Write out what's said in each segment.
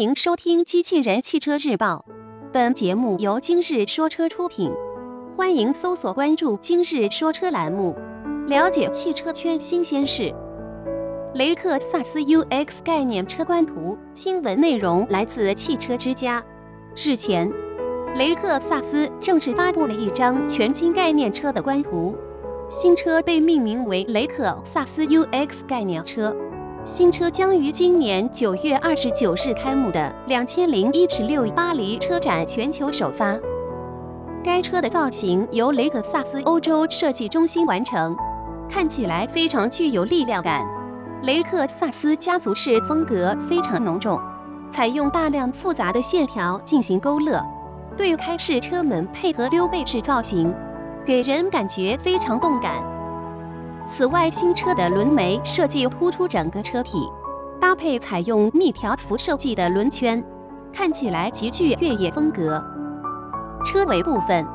迎收听《机器人汽车日报》，本节目由今日说车出品。欢迎搜索关注“今日说车”栏目，了解汽车圈新鲜事。雷克萨斯 UX 概念车官图，新闻内容来自汽车之家。日前，雷克萨斯正式发布了一张全新概念车的官图，新车被命名为雷克萨斯 UX 概念车。新车将于今年九月二十九日开幕的两千零一十六巴黎车展全球首发。该车的造型由雷克萨斯欧洲设计中心完成，看起来非常具有力量感。雷克萨斯家族式风格非常浓重，采用大量复杂的线条进行勾勒，对开式车门配合溜背式造型，给人感觉非常动感。此外，新车的轮眉设计突出整个车体，搭配采用密条幅设计的轮圈，看起来极具越野风格。车尾部分，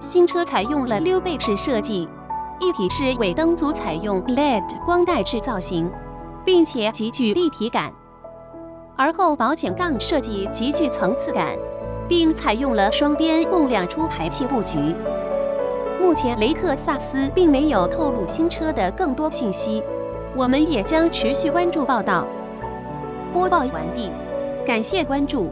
新车采用了溜背式设计，一体式尾灯组采用 LED 光带式造型，并且极具立体感。而后保险杠设计极具层次感，并采用了双边共两出排气布局。目前雷克萨斯并没有透露新车的更多信息，我们也将持续关注报道。播报完毕，感谢关注。